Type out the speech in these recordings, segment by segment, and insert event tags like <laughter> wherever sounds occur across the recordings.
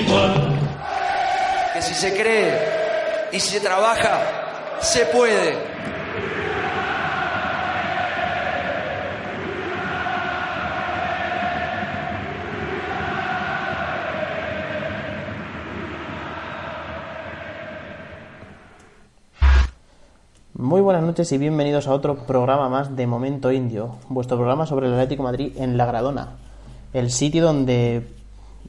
Igual. que si se cree y se trabaja, se puede. Muy buenas noches y bienvenidos a otro programa más de Momento Indio, vuestro programa sobre el Atlético Madrid en La Gradona, el sitio donde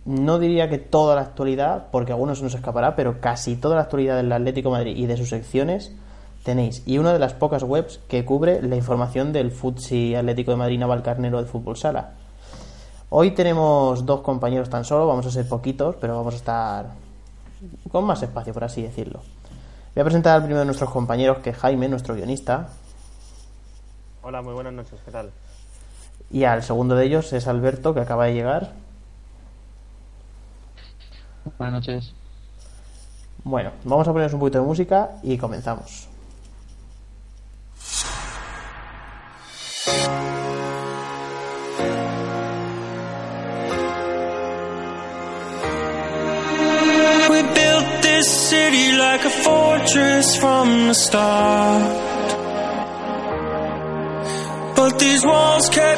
no diría que toda la actualidad, porque a algunos nos escapará, pero casi toda la actualidad del Atlético Madrid y de sus secciones tenéis, y una de las pocas webs que cubre la información del Futsi Atlético de Madrid Navalcarnero de Fútbol Sala. Hoy tenemos dos compañeros tan solo, vamos a ser poquitos, pero vamos a estar con más espacio, por así decirlo. Voy a presentar al primero de nuestros compañeros, que es Jaime, nuestro guionista, Hola, muy buenas noches, ¿qué tal? y al segundo de ellos es Alberto, que acaba de llegar. Buenas noches. Bueno, vamos a ponernos un poquito de música y comenzamos. else can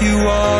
you are.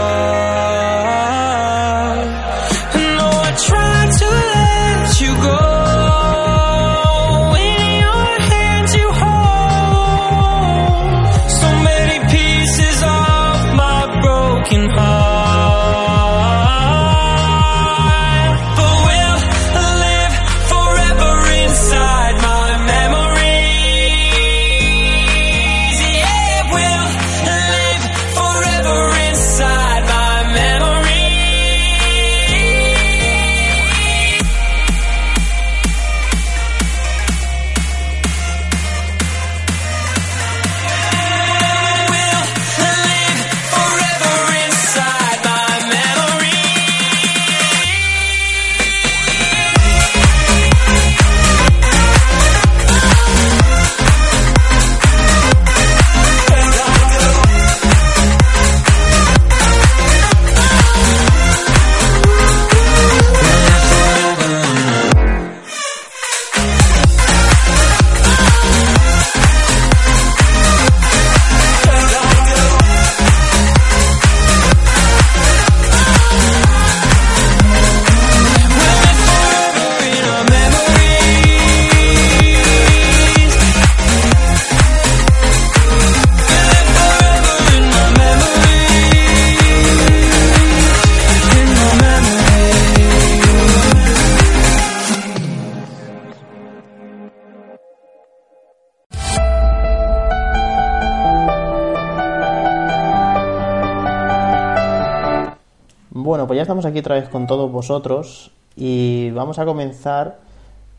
Estamos aquí otra vez con todos vosotros y vamos a comenzar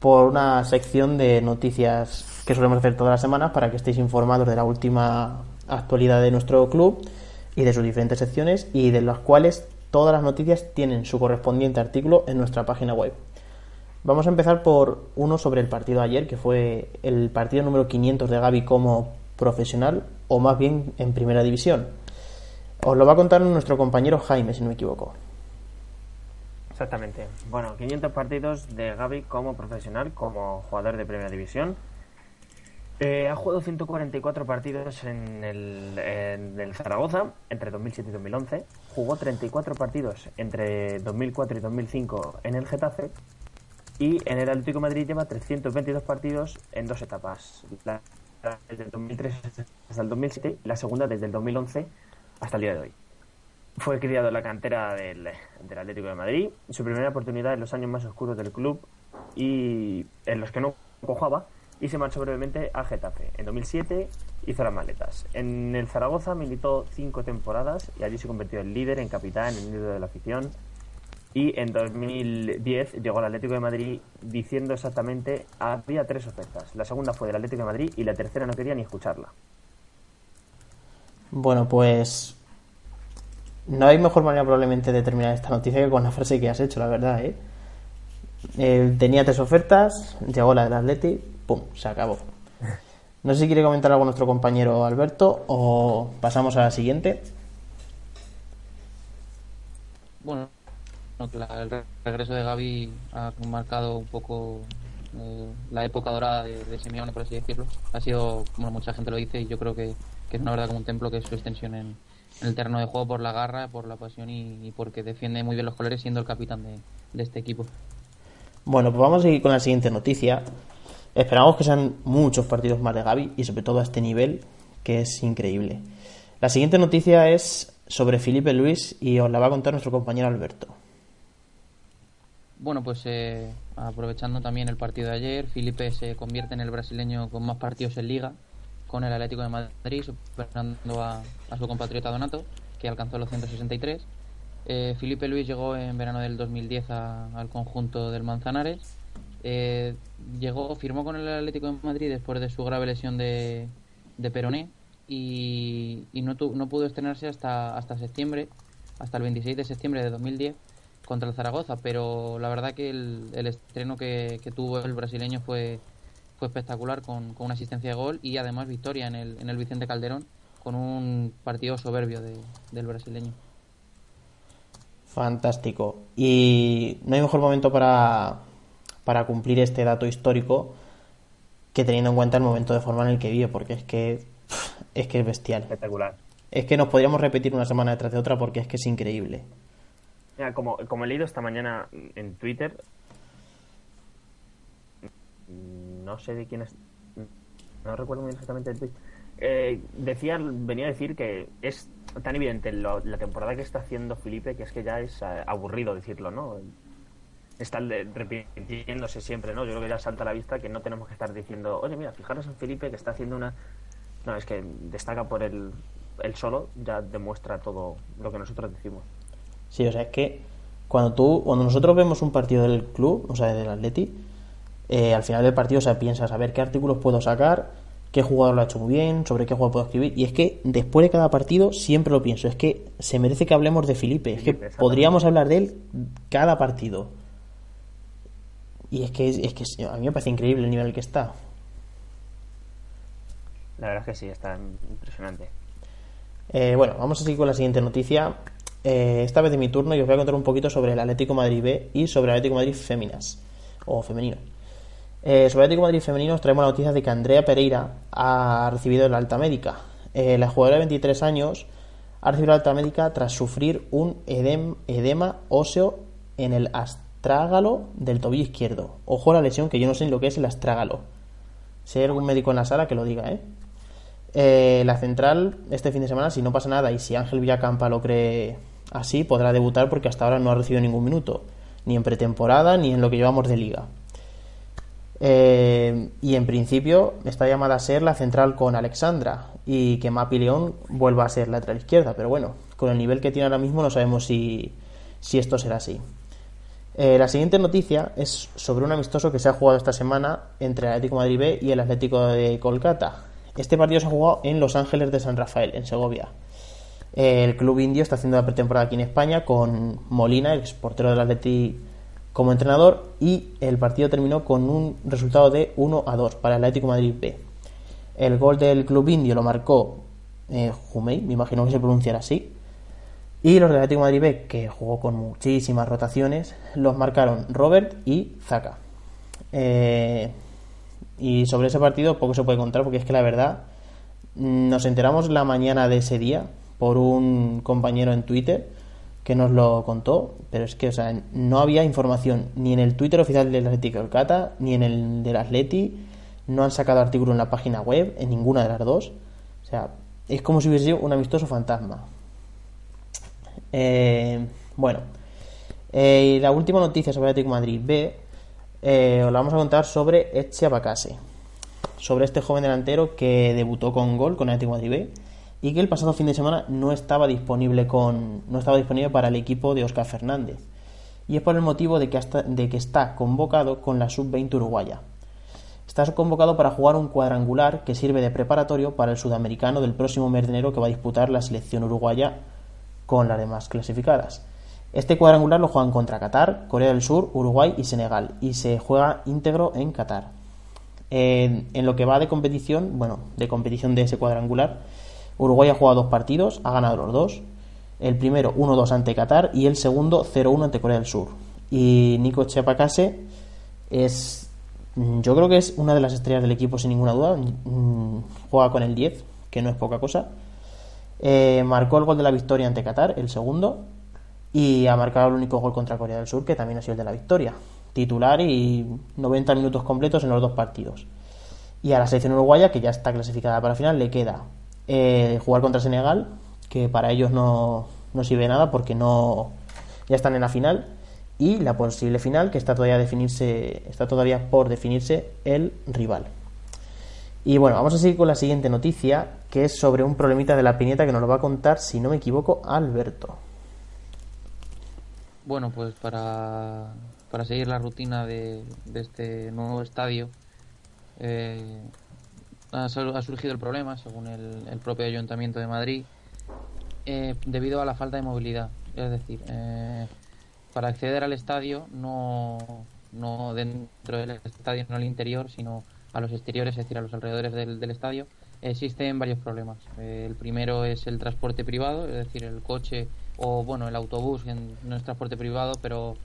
por una sección de noticias que solemos hacer todas las semanas para que estéis informados de la última actualidad de nuestro club y de sus diferentes secciones y de las cuales todas las noticias tienen su correspondiente artículo en nuestra página web. Vamos a empezar por uno sobre el partido de ayer, que fue el partido número 500 de Gaby como profesional, o más bien en primera división. Os lo va a contar nuestro compañero Jaime, si no me equivoco. Exactamente. Bueno, 500 partidos de Gaby como profesional, como jugador de primera división. Eh, ha jugado 144 partidos en el, en el Zaragoza entre 2007 y 2011. Jugó 34 partidos entre 2004 y 2005 en el Getafe. Y en el Atlético de Madrid lleva 322 partidos en dos etapas. La, desde el 2003 hasta el 2007 y la segunda desde el 2011 hasta el día de hoy. Fue criado en la cantera del, Atlético de Madrid. Su primera oportunidad en los años más oscuros del club y en los que no cojaba y se marchó brevemente a Getafe. En 2007 hizo las maletas. En el Zaragoza militó cinco temporadas y allí se convirtió en líder, en capitán, en líder de la afición. Y en 2010 llegó al Atlético de Madrid diciendo exactamente había tres ofertas. La segunda fue del Atlético de Madrid y la tercera no quería ni escucharla. Bueno, pues no hay mejor manera probablemente de terminar esta noticia que con la frase que has hecho, la verdad, ¿eh? Eh, tenía tres ofertas, llegó la del Atleti, ¡pum! Se acabó. No sé si quiere comentar algo nuestro compañero Alberto o pasamos a la siguiente. Bueno, el re- regreso de Gaby ha marcado un poco eh, la época dorada de, de por así decirlo. Ha sido, como mucha gente lo dice, y yo creo que, que es una verdad como un templo que es su extensión en, en el terreno de juego por la garra, por la pasión y, y porque defiende muy bien los colores siendo el capitán de, de este equipo. Bueno, pues vamos a seguir con la siguiente noticia. Esperamos que sean muchos partidos más de Gaby y sobre todo a este nivel que es increíble. La siguiente noticia es sobre Felipe Luis y os la va a contar nuestro compañero Alberto. Bueno, pues eh, aprovechando también el partido de ayer, Felipe se convierte en el brasileño con más partidos en liga con el Atlético de Madrid, superando a, su compatriota Donato, que alcanzó los 163. Eh, Felipe Luis llegó en verano del 2010 a- al conjunto del Manzanares. Eh, llegó, firmó con el Atlético de Madrid después de su grave lesión de, de peroné y, y no, tu- no pudo estrenarse hasta, hasta septiembre, hasta el 26 de septiembre de 2010 contra el Zaragoza, pero la verdad que el, el estreno que, que tuvo el brasileño fue, fue espectacular con, con una asistencia de gol y además victoria en el, en el Vicente Calderón con un partido soberbio de- del brasileño. Fantástico. Y no hay mejor momento para, para cumplir este dato histórico que teniendo en cuenta el momento de forma en el que vive, porque es que es que es bestial. Espectacular. Es que nos podríamos repetir una semana detrás de otra porque es que es increíble. Mira, como, como he leído esta mañana en Twitter, no sé de quién es, no recuerdo muy exactamente el tweet, eh, decía, venía a decir que es tan evidente lo- la temporada que está haciendo Felipe que es que ya es eh, aburrido decirlo, ¿no? Está repitiéndose siempre, ¿no? Yo creo que ya salta a la vista que no tenemos que estar diciendo, oye, mira, fijaros en Felipe que está haciendo una... No, es que destaca por el, el solo, ya demuestra todo lo que nosotros decimos. Sí, o sea, es que cuando tú, cuando nosotros vemos un partido del club, o sea, del Atleti, eh, al final del partido, o sea, piensas a ver qué artículos puedo sacar, qué jugador lo ha hecho muy bien, sobre qué jugador puedo escribir, y es que después de cada partido siempre lo pienso, es que se merece que hablemos de Felipe, es que podríamos hablar de él cada partido. Y es que, es que a mí me parece increíble el nivel que está. La verdad es que sí, está impresionante. Eh, bueno, vamos a seguir con la siguiente noticia. Eh, esta vez de mi turno y os voy a contar un poquito sobre el Atlético Madrid B y sobre el Atlético Madrid Féminas o femenino. Eh, sobre el Atlético Madrid femenino os traemos la noticia de que Andrea Pereira ha recibido la alta médica. Eh, la jugadora de 23 años ha recibido la alta médica tras sufrir un edem- edema óseo en el astrágalo del tobillo izquierdo. Ojo a la lesión que yo no sé ni lo que es el astrágalo. Si hay algún médico en la sala que lo diga, ¿eh? Eh, la central, este fin de semana, si no pasa nada y si Ángel Villacampa lo cree así, podrá debutar porque hasta ahora no ha recibido ningún minuto, ni en pretemporada ni en lo que llevamos de liga. Eh, y en principio está llamada a ser la central con Alexandra y que Mapi León vuelva a ser lateral izquierda, pero bueno, con el nivel que tiene ahora mismo no sabemos si, si esto será así. Eh, la siguiente noticia es sobre un amistoso que se ha jugado esta semana entre el Atlético Madrid B y el Atlético de Kolkata. Este partido se ha jugado en Los Ángeles de San Rafael, en Segovia. Eh, el club indio está haciendo la pretemporada aquí en España con Molina, el portero del Atlético como entrenador y el partido terminó con un resultado de 1 a 2 para el Atlético Madrid B. El gol del club indio lo marcó eh, Jumei, me imagino que se pronunciará así. Y los del Atlético Madrid B, que jugó con muchísimas rotaciones, los marcaron Robert y Zaka. Eh, y sobre ese partido poco se puede contar porque es que la verdad nos enteramos la mañana de ese día por un compañero en Twitter que nos lo contó, pero es que, o sea, no había información ni en el Twitter oficial del Atlético Cata ni en el del Atleti, no han sacado artículo en la página web, en ninguna de las dos. O sea, es como si hubiese sido un amistoso fantasma. Eh, bueno, eh, la última noticia sobre Atlético Madrid B, eh, os la vamos a contar sobre Eche Abacase, sobre este joven delantero que debutó con gol con Atlético Madrid B y que el pasado fin de semana no estaba disponible con no estaba disponible para el equipo de Oscar Fernández y es por el motivo de que, hasta, de que está convocado con la sub-20 uruguaya. Está convocado para jugar un cuadrangular que sirve de preparatorio para el sudamericano del próximo mes de enero que va a disputar la selección uruguaya con las demás clasificadas. Este cuadrangular lo juegan contra Qatar, Corea del Sur, Uruguay y Senegal y se juega íntegro en Qatar. En, en lo que va de competición, bueno, de competición de ese cuadrangular, Uruguay ha jugado dos partidos, ha ganado los dos. El primero 1-2 ante Qatar y el segundo 0-1 ante Corea del Sur. Y Nico Chapacase es, yo creo que es una de las estrellas del equipo sin ninguna duda. Mm, juega con el 10, que no es poca cosa. Eh, marcó el gol de la victoria ante Qatar, el segundo. Y ha marcado el único gol contra Corea del Sur, que también ha sido el de la victoria. Titular y 90 minutos completos en los dos partidos. Y a la selección uruguaya, que ya está clasificada para la final, le queda eh, jugar contra Senegal, que para ellos no, no sirve nada porque no ya están en la final y la posible final que está todavía definirse está todavía por definirse el rival. Y bueno, vamos a seguir con la siguiente noticia, que es sobre un problemita de la piñeta que nos lo va a contar, si no me equivoco, Alberto. Bueno, pues para, para seguir la rutina de, de este nuevo estadio, eh, ha, ha surgido el problema, según el, el propio Ayuntamiento de Madrid, eh, debido a la falta de movilidad. Es decir, eh, para acceder al estadio, no, no dentro del estadio, no al interior, sino a los exteriores, es decir, a los alrededores del, del estadio, existen varios problemas. El primero es el transporte privado, es decir, el coche o bueno, el autobús, que no es transporte privado, pero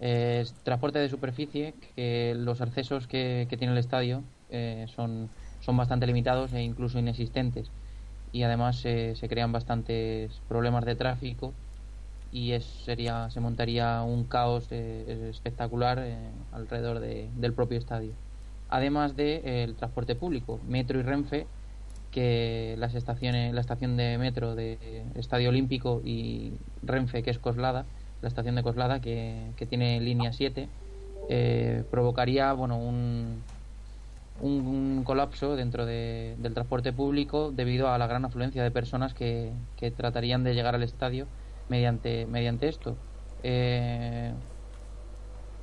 eh, es transporte de superficie, que los accesos que, que tiene el estadio eh, son son bastante limitados e incluso inexistentes. Y además eh, se crean bastantes problemas de tráfico y es, sería se montaría un caos eh, espectacular eh, alrededor de, del propio estadio. Además de eh, el transporte público metro y renfe que las estaciones la estación de metro de Estadio Olímpico y Renfe que es Coslada la estación de Coslada que, que tiene línea 7 eh, provocaría bueno un, un, colapso dentro de, del transporte público debido a la gran afluencia de personas que, que tratarían de llegar al estadio mediante, mediante esto. Eh,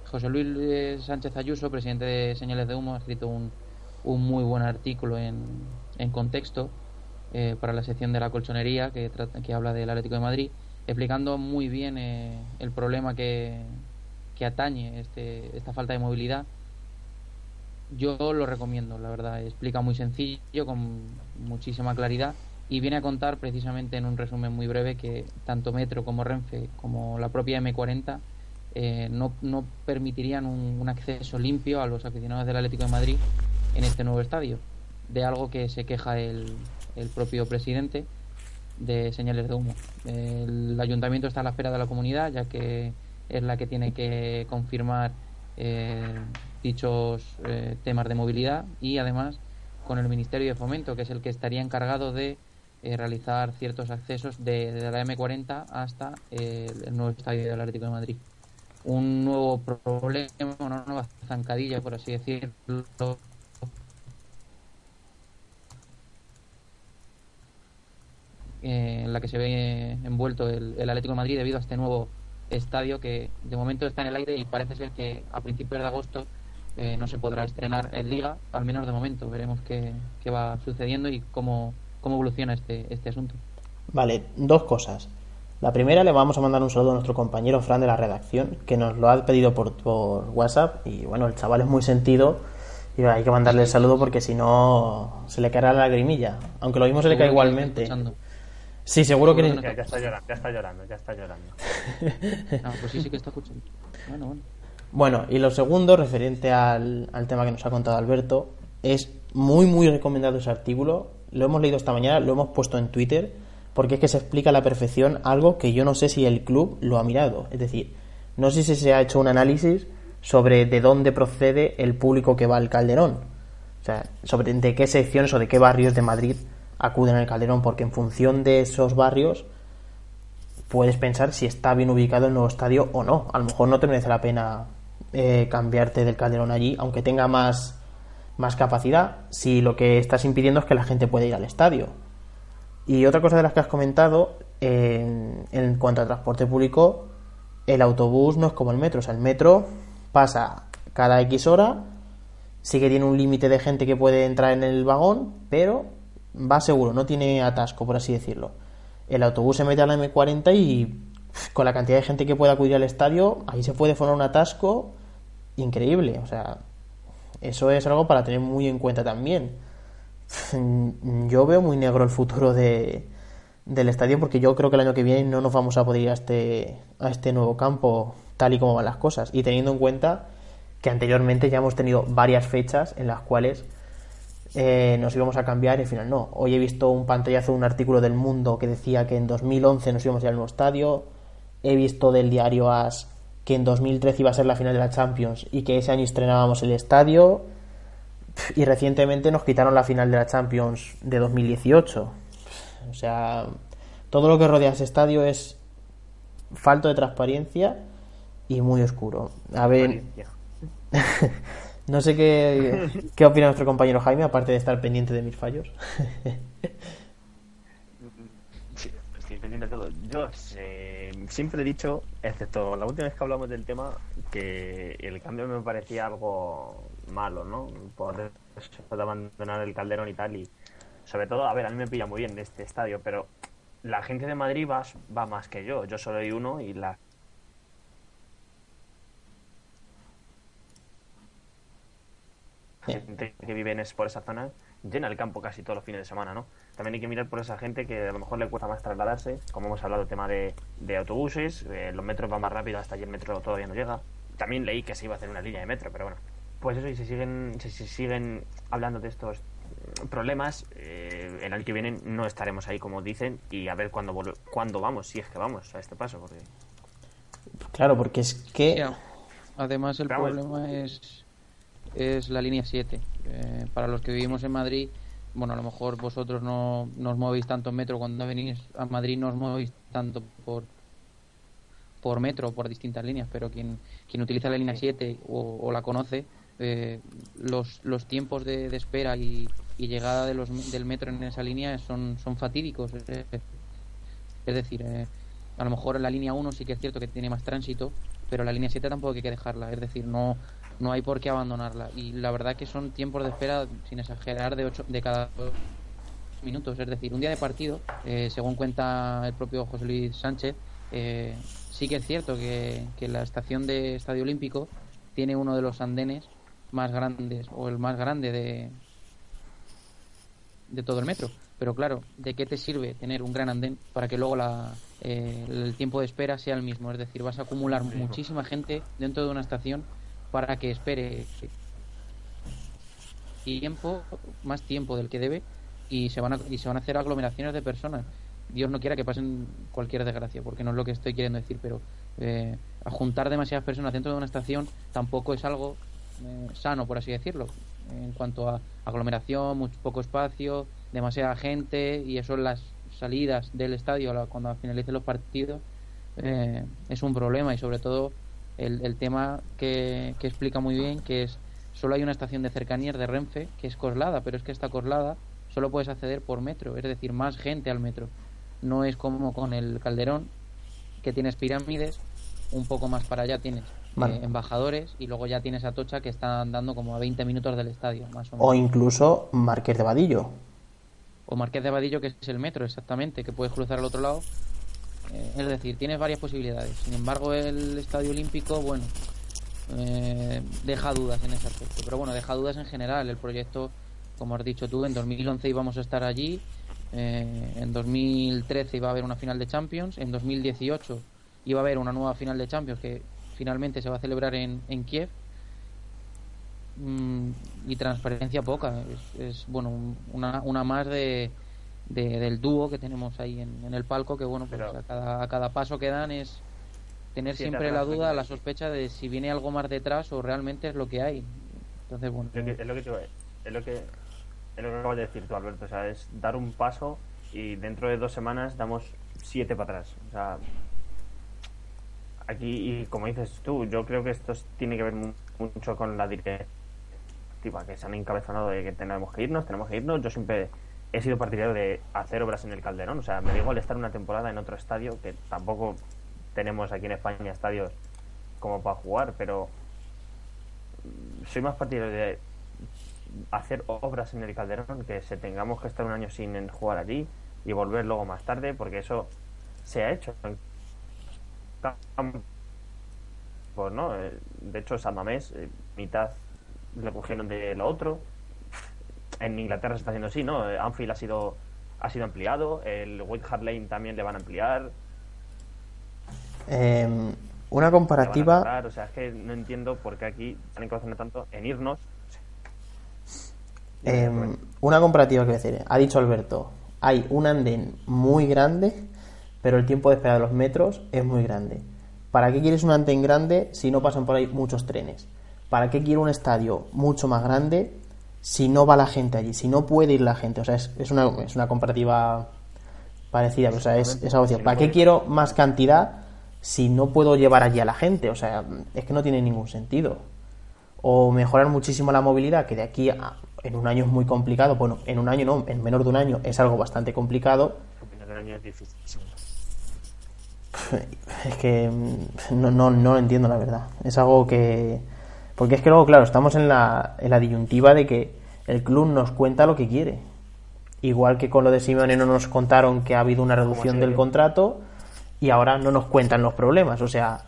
José Luis Sánchez Ayuso, presidente de Señales de Humo, ha escrito un, un muy buen artículo en, en contexto eh, para la sección de la colchonería que, trata, que habla del Atlético de Madrid, explicando muy bien eh, el problema que, que atañe este, esta falta de movilidad yo lo recomiendo, la verdad. Explica muy sencillo, con muchísima claridad y viene a contar precisamente en un resumen muy breve que tanto Metro como Renfe como la propia M40 eh, no, no, permitirían un, un, acceso limpio a los aficionados del Atlético de Madrid en este nuevo estadio. De algo que se queja el, el propio presidente de señales de humo. El ayuntamiento está a la espera de la comunidad, ya que es la que tiene que confirmar dichos eh, temas de movilidad y además con el Ministerio de Fomento, que es el que estaría encargado de eh, realizar ciertos accesos de, la M40 hasta eh, el nuevo estadio del Atlético de Madrid. Un nuevo problema, una nueva zancadilla, por así decirlo, en la que se ve envuelto el, el Atlético de Madrid debido a este nuevo estadio que de momento está en el aire y parece ser que a principios de agosto eh, no se podrá estrenar en Liga, al menos de momento. Veremos qué, qué va sucediendo y cómo, cómo evoluciona este, este asunto. Vale, dos cosas. La primera le vamos a mandar un saludo a nuestro compañero Fran de la redacción, que nos lo ha pedido por, por WhatsApp y bueno, el chaval es muy sentido y hay que mandarle el saludo porque si no se le caerá la lagrimilla, aunque lo mismo se le cae igualmente. escuchando. Sí, seguro que... Ya, ya está llorando, ya está llorando, ya está llorando. <laughs> Pues sí, sí que está escuchando. Bueno, bueno. Bueno, y lo segundo, referente al, al tema que nos ha contado Alberto, es muy, muy recomendado ese artículo. Lo hemos leído esta mañana, lo hemos puesto en Twitter, porque es que se explica a la perfección algo que yo no sé si el club lo ha mirado. Es decir, no sé si se ha hecho un análisis sobre de dónde procede el público que va al Calderón. O sea, sobre de qué secciones o de qué barrios de Madrid acuden al Calderón, porque en función de esos barrios puedes pensar si está bien ubicado el nuevo estadio o no. A lo mejor no te merece la pena eh, cambiarte del Calderón allí, aunque tenga más, más capacidad, si lo que estás impidiendo es que la gente pueda ir al estadio. Y otra cosa de las que has comentado, en, cuanto al transporte público, el autobús no es como el metro. O sea, el metro pasa cada X hora, sí que tiene un límite de gente que puede entrar en el vagón, pero va seguro, no tiene atasco, por así decirlo. El autobús se mete a la M40 y con la cantidad de gente que pueda acudir al estadio, ahí se puede formar un atasco increíble. O sea, eso es algo para tener muy en cuenta también. <laughs> Yo veo muy negro el futuro de, del estadio porque yo creo que el año que viene no nos vamos a poder ir a este, a este nuevo campo tal y como van las cosas. Y teniendo en cuenta que anteriormente ya hemos tenido varias fechas en las cuales eh, nos íbamos a cambiar y al final no. Hoy he visto un pantallazo de un artículo del Mundo que decía que en 2011 nos íbamos a ir al nuevo estadio. He visto del diario AS que en 2013 iba a ser la final de la Champions y que ese año estrenábamos el estadio. Y recientemente nos quitaron la final de la Champions de 2018. O sea, todo lo que rodea ese estadio es falto de transparencia y muy oscuro. A ver, <laughs> no sé qué, <laughs> qué opina nuestro compañero Jaime, aparte de estar pendiente de mis fallos. Sí, estoy pendiente de todo. Yo eh, siempre he dicho, excepto la última vez que hablamos del tema, que el cambio me parecía algo malo, ¿no? Por eso de abandonar el Calderón y tal. Y sobre todo, a ver, a mí me pilla muy bien este estadio, pero la gente de Madrid va, va más que yo. Yo solo hay uno y la gente que vive en es- por esa zona llena el campo casi todos los fines de semana, ¿no? También hay que mirar por esa gente que a lo mejor le cuesta más trasladarse, como hemos hablado, el tema de, de autobuses, eh, los metros van más rápido, hasta allí el metro todavía no llega. También leí que se iba a hacer una línea de metro, pero bueno. Pues eso, y si siguen, si, si siguen hablando de estos problemas, eh, el año que viene no estaremos ahí como dicen y a ver cuándo, vol- cuándo vamos, si es que vamos a este paso, porque Claro, porque es que... Además, el Pero problema es, es la línea 7. Eh, para los que vivimos en Madrid, bueno, a lo mejor vosotros no, no os movéis tanto en metro. Cuando venís a Madrid no os movéis tanto por por metro por distintas líneas, pero quien, quien utiliza la línea 7 o, la conoce, eh, los, los tiempos de, espera y, llegada del metro en esa línea son, son fatídicos. Es decir, eh, a lo mejor en la línea 1 sí que es cierto que tiene más tránsito, pero la línea 7 tampoco hay que dejarla. Es decir, no, no hay por qué abandonarla. Y la verdad que son tiempos de espera, sin exagerar, de, ocho, de cada minutos. Es decir, un día de partido, eh, según cuenta el propio José Luis Sánchez, eh, sí que es cierto que, que la estación de Estadio Olímpico tiene uno de los andenes más grandes, o el más grande de, de todo el metro. Pero claro, ¿de qué te sirve tener un gran andén para que luego la, eh, el tiempo de espera sea el mismo? Es decir, vas a acumular muchísima gente dentro de una estación para que espere tiempo, más tiempo del que debe y se van a, y se van a hacer aglomeraciones de personas. Dios no quiera que pasen cualquier desgracia, porque no es lo que estoy queriendo decir, pero eh, a juntar demasiadas personas dentro de una estación tampoco es algo eh, sano, por así decirlo, en cuanto a aglomeración, mucho, poco espacio, demasiada gente y eso en las salidas del estadio cuando finalicen los partidos eh, es un problema y sobre todo el, el tema que, que explica muy bien que es solo hay una estación de cercanías de Renfe que es Coslada, pero es que esta Coslada solo puedes acceder por metro, es decir, más gente al metro. No es como con el Calderón, que tienes pirámides un poco más para allá tienes Vale. eh, embajadores y luego ya tienes Atocha que está andando como a 20 minutos del estadio, más o menos. O incluso Marqués de Vadillo. O Marqués de Vadillo, que es el metro exactamente, que puedes cruzar al otro lado. Es decir, tienes varias posibilidades. Sin embargo, el Estadio Olímpico, bueno, eh, deja dudas en ese aspecto. Pero bueno, deja dudas en general. El proyecto, como has dicho tú, en 2011 íbamos a estar allí. eh, en 2013 iba a haber una final de Champions. En 2018 iba a haber una nueva final de Champions que finalmente se va a celebrar en, en Kiev. Mm, y transparencia poca. Es, es, bueno, un- una, una más de, de- del dúo que tenemos ahí en, en el palco, que bueno, pues a, cada, a cada paso que dan es tener Sí, siempre la duda, la sospecha de si viene algo más detrás o realmente es lo que hay. Entonces, bueno, Es lo que, es lo que, te- es lo que, es lo que acabas de decir tú, Alberto. O sea, es dar un paso y dentro de dos semanas damos siete para atrás. O sea, aquí, y como dices tú, yo creo que esto es- tiene que ver mu- mucho con la directiva que se han encabezonado de que tenemos que irnos, tenemos que irnos. Yo siempre he sido partidario de hacer obras en el Calderón. O sea, me digo al estar una temporada en otro estadio, que tampoco tenemos aquí en España estadios como para jugar, pero soy más partidario de hacer obras en el Calderón que se tengamos que estar un año sin jugar allí y volver luego más tarde porque eso se ha hecho en no Eh, de hecho San Mamés eh, mitad le cogieron de lo otro en Inglaterra se está haciendo así no Eh, Anfield ha sido ha sido ampliado el White Hart Lane también le van a ampliar Eh, una a comparativa. o sea es que no entiendo por qué aquí han encabezonado tanto en irnos Eh, una comparativa a decir. Ha dicho Alberto, hay un andén muy grande, pero el tiempo de espera de los metros es muy grande. ¿Para qué quieres un andén grande si no pasan por ahí muchos trenes? ¿Para qué quiero un estadio mucho más grande si no va la gente allí? Si no puede ir la gente. O sea, es, es una, es una comparativa parecida. O sea, es, es algo no ¿Para qué quiero más cantidad si no puedo llevar allí a la gente? O sea, es que no tiene ningún sentido o mejorar muchísimo la movilidad, que de aquí a en un año es muy complicado, bueno, en un año no, en menor de un año es algo bastante complicado, el año es difícil <laughs> es que mm, no, no, no lo entiendo la verdad. Es algo que... Porque es que luego, claro, estamos en la, en la disyuntiva de que el club nos cuenta lo que quiere. Igual que con lo de Simeone no nos contaron que ha habido una reducción del contrato y ahora no nos cuentan los problemas. O sea,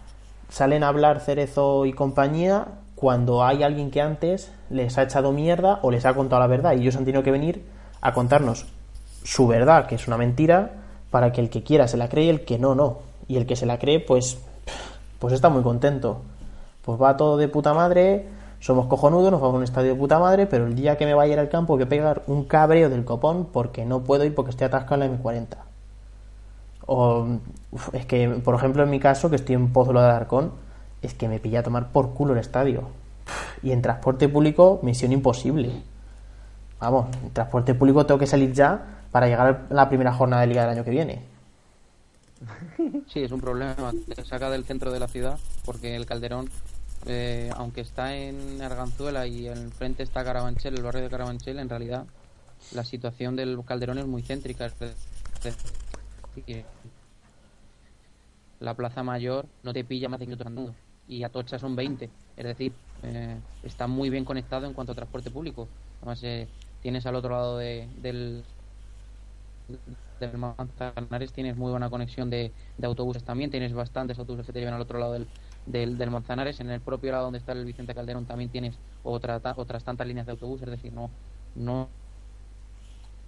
salen a hablar Cerezo y compañía cuando hay alguien que antes les ha echado mierda o les ha contado la verdad y ellos han tenido que venir a contarnos su verdad, que es una mentira, para que el que quiera se la cree y el que no, no. Y el que se la cree, pues, pues está muy contento. Pues va todo de puta madre, somos cojonudos, nos vamos a un estadio de puta madre, pero el día que me vaya a ir al campo que pegar un cabreo del copón porque no puedo ir porque estoy atascado en la M40. O es que, por ejemplo, en mi caso, que estoy en Pozuelo de Alarcón, es que me pilla a tomar por culo el estadio. Y en transporte público, misión imposible. Vamos, en transporte público tengo que salir ya para llegar a la primera jornada de liga del año que viene. <laughs> Sí, es un problema. Te saca del centro de la ciudad porque el Calderón, eh, aunque está en Arganzuela y enfrente está Carabanchel, el barrio de Carabanchel, en realidad la situación del Calderón es muy céntrica. La Plaza Mayor no te pilla más de 10 minutos andando y Atocha son 20. Es decir, eh, está muy bien conectado en cuanto a transporte público. Además, eh, tienes al otro lado de- del, del Manzanares tienes muy buena conexión de, de autobuses también, tienes bastantes autobuses que te llevan al otro lado del, del, del Manzanares, en el propio lado donde está el Vicente Calderón también tienes otra, ta- otras tantas líneas de autobús, es decir, no, no,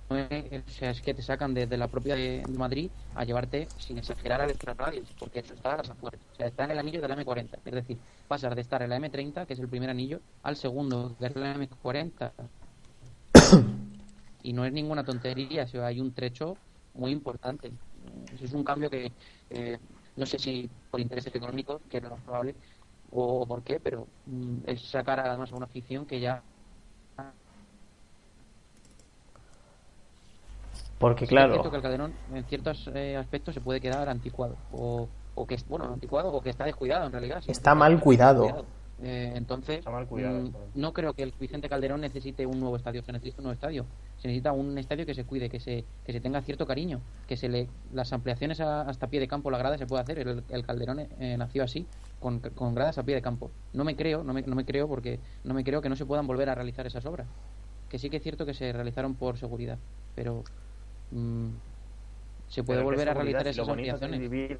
es, o sea, es que te sacan desde la propia de Madrid a llevarte, sin exagerar, al extrarradios, porque eso está a las afueras, o sea, está en el anillo de la M40, es decir, pasas de estar en la M30, que es el primer anillo, al segundo, que es la M40, <coughs> y no es ninguna tontería, o hay un trecho muy importante. Eso es un cambio que eh, no sé si por intereses económicos, que es lo más probable, o, por qué, pero mm, es sacar además a una afición que ya Porque Sí que es cierto claro, que el Calderón en ciertos eh, aspectos se puede quedar anticuado o, o que es bueno anticuado o que está descuidado en realidad Está mal cuidado. Eh, entonces, cuidado, mm, no creo que el Vicente Calderón necesite un nuevo estadio. Se necesita un nuevo estadio. Se necesita un estadio que se cuide, que se, que se tenga cierto cariño, que se le las ampliaciones a- hasta pie de campo, la grada se puede hacer. El, el Calderón eh, nació así, con, con gradas a pie de campo. No me creo, no me, no me creo porque no me creo que no se puedan volver a realizar esas obras. Que sí que es cierto que se realizaron por seguridad, pero mm, se puede Pero volver a realizar esas ampliaciones. vivir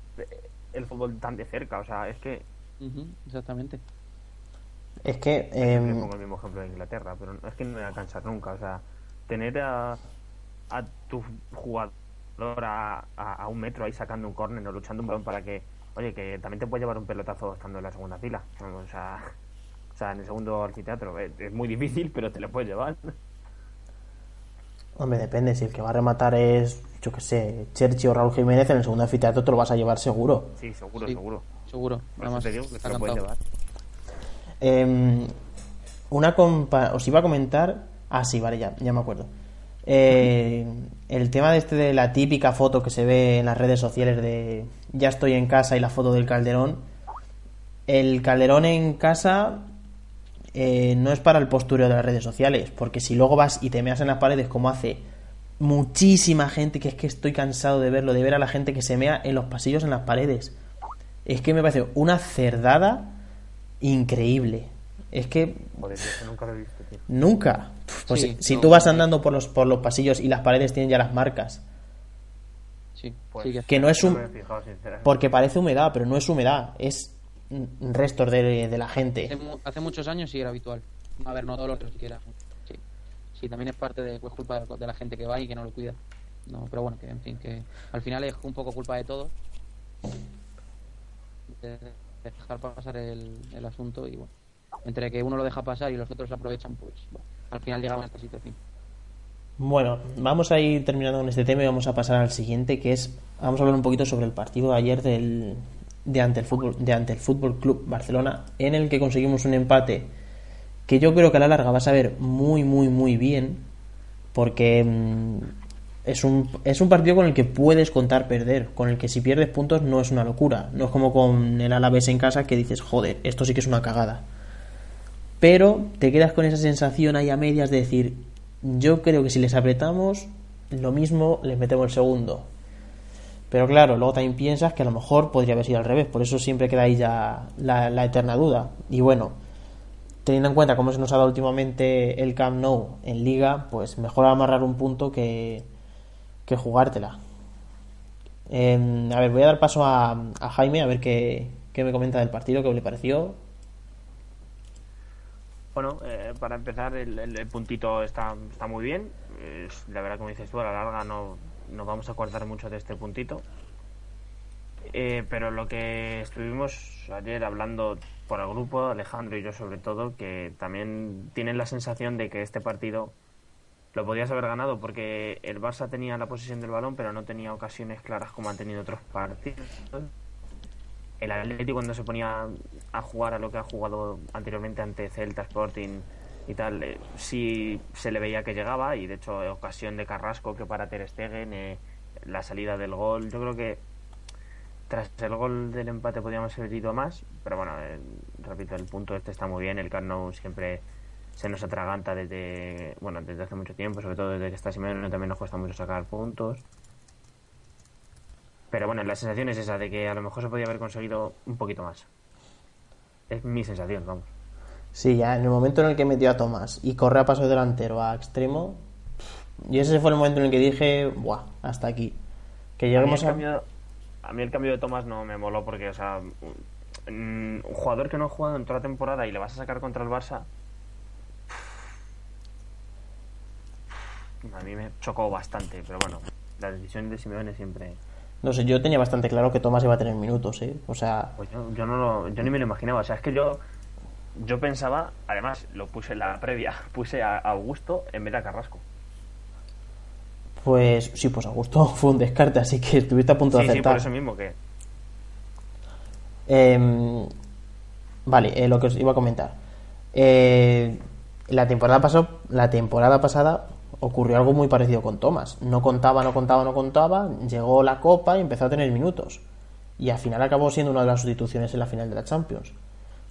el fútbol tan de cerca, o sea, es que exactamente. Es que Siempre em, pongo el mismo ejemplo de Inglaterra, pero es que no me va a cansar nunca. O sea, tener a, a tu jugador a, a- a un metro ahí sacando un córner o luchando un balón para que, oye, que también te puede llevar un pelotazo estando en la segunda fila. O sea, o sea en el segundo anfiteatro es, es muy difícil, pero te lo puedes llevar. Hombre, depende. Si el que va a rematar es, yo que sé, Cherchi o Raúl Jiménez, en el segundo anfiteatro te lo vas a llevar seguro. Sí, seguro, Sí. seguro. Seguro. Nada más te digo que te lo puedes llevar. Em, una compa os iba a comentar. Ah, sí, vale, ya, ya me acuerdo. Eh, el tema de este de la típica foto que se ve en las redes sociales de ya estoy en casa y la foto del calderón. El calderón en casa eh, no es para el postureo de las redes sociales, porque si luego vas y te meas en las paredes como hace muchísima gente, que es que estoy cansado de verlo, de ver a la gente que se mea en los pasillos en las paredes. Es que me parece una cerdada increíble. Es que Joder, eso nunca lo he visto, tío. nunca. Pues Sí, si no, tú vas andando por los, por los pasillos y las paredes tienen ya las marcas, Sí, Pues, sí que- que no es un... me he fijado, sinceramente. Porque parece humedad, pero no es humedad, es restos de, de la gente. Hace, mu- hace muchos años sí era habitual. A ver, no todos los que era. Sí. sí, también es parte de pues, culpa de la gente que va y que no lo cuida. No, pero bueno, que en fin, que al final es un poco culpa de todos. De de dejar pasar el, el asunto y bueno, entre que uno lo deja pasar y los otros aprovechan, pues bueno, al final llegamos a esta situación. Bueno, vamos a ir terminando con este tema y vamos a pasar al siguiente, que es vamos a hablar un poquito sobre el partido de ayer del de ante el fútbol de ante el Fútbol Club Barcelona, en el que conseguimos un empate que yo creo que a la larga va a saber muy muy muy bien, porque mm, es un es un partido con el que puedes contar perder, con el que si pierdes puntos no es una locura, no es como con el Alavés en casa que dices, joder, esto sí que es una cagada pero te quedas con esa sensación ahí a medias de decir, yo creo que si les apretamos, lo mismo les metemos el segundo. Pero claro, luego también piensas que a lo mejor podría haber sido al revés, por eso siempre queda ahí ya la, la eterna duda. Y bueno, teniendo en cuenta cómo se nos ha dado últimamente el Camp Nou en liga, pues mejor amarrar un punto que, que jugártela. Eh, a ver, voy a dar paso a, a Jaime a ver qué, qué me comenta del partido, qué le pareció. Bueno, eh, para empezar, el, el- el puntito está, está muy bien. La verdad, como dices tú, a la larga no nos vamos a acordar mucho de este puntito. Eh, pero lo que estuvimos ayer hablando por el grupo, Alejandro y yo sobre todo, que también tienen la sensación de que este partido lo podías haber ganado porque el Barça tenía la posesión del balón, pero no tenía ocasiones claras como han tenido otros partidos. El Atlético cuando se ponía a jugar a lo que ha jugado anteriormente ante Celta, Sporting y tal, eh, sí se le veía que llegaba y de hecho ocasión de Carrasco que para Ter Stegen, eh, la salida del gol, yo creo que tras el gol del empate podíamos haber ido más, pero bueno, eh, repito, el punto este está muy bien, el Camp Nou siempre se nos atraganta desde, bueno, desde hace mucho tiempo, sobre todo desde que está Simeone también nos cuesta mucho sacar puntos. Pero bueno, la sensación es esa, de que a lo mejor se podía haber conseguido un poquito más. Es mi sensación, vamos. Sí, ya en el momento en el que metió a Tomás y corre a paso delantero a extremo, y ese fue el momento en el que dije, buah, hasta aquí. Que A mí, el lleguemos a... cambio, a mí el cambio de Tomás no me moló porque, o sea, un, un jugador que no ha jugado en toda la temporada y le vas a sacar contra el Barça, a mí me chocó bastante, pero bueno, las decisiones de Simeone siempre... No sé, yo tenía bastante claro que Tomás iba a tener minutos, ¿eh? O sea, Pues yo, yo no lo- yo ni me lo imaginaba. O sea, es que yo yo pensaba, además lo puse en la previa, <laughs> puse a Augusto en vez de a Carrasco. pues sí, pues Augusto <laughs> fue un descarte, así que estuviste a punto de Sí, sí, por acertar. eso mismo que Em, vale, eh, lo que os iba a comentar. Eh, la temporada pasó, la temporada pasada ocurrió algo muy parecido con Thomas. No contaba, no contaba, no contaba. Llegó la Copa y empezó a tener minutos. Y al final acabó siendo una de las sustituciones en la final de la Champions.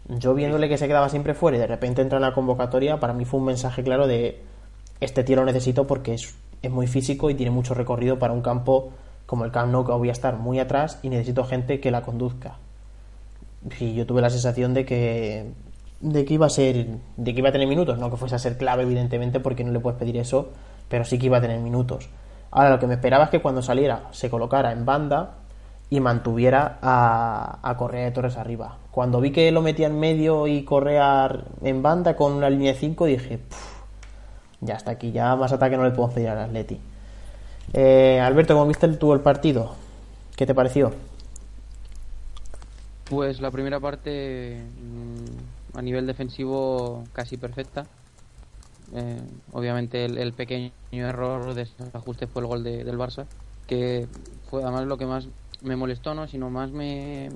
Yo viéndole que se quedaba siempre fuera y de repente entra en la convocatoria, para mí fue un mensaje claro de este tío lo necesito porque es, es muy físico y tiene mucho recorrido para un campo como el Camp Nou que voy a estar muy atrás y necesito gente que la conduzca. Y yo tuve la sensación de que de que iba a ser de que iba a tener minutos, no que fuese a ser clave evidentemente porque no le puedes pedir eso, pero sí que iba a tener minutos. Ahora lo que me esperaba es que cuando saliera se colocara en banda y mantuviera a, a Correa de Torres arriba. Cuando vi que lo metía en medio y Correa en banda con una línea de 5 dije, "Puf, ya hasta aquí, ya más ataque no le podemos pedir al Atleti. Eh, Alberto, ¿cómo viste tú el partido? ¿Qué te pareció? Pues la primera parte mm, a nivel defensivo casi perfecta. Eh, obviamente el, pequeño error de ajuste fue el gol de- del Barça, que fue además lo que más me molestó, no, sino más me,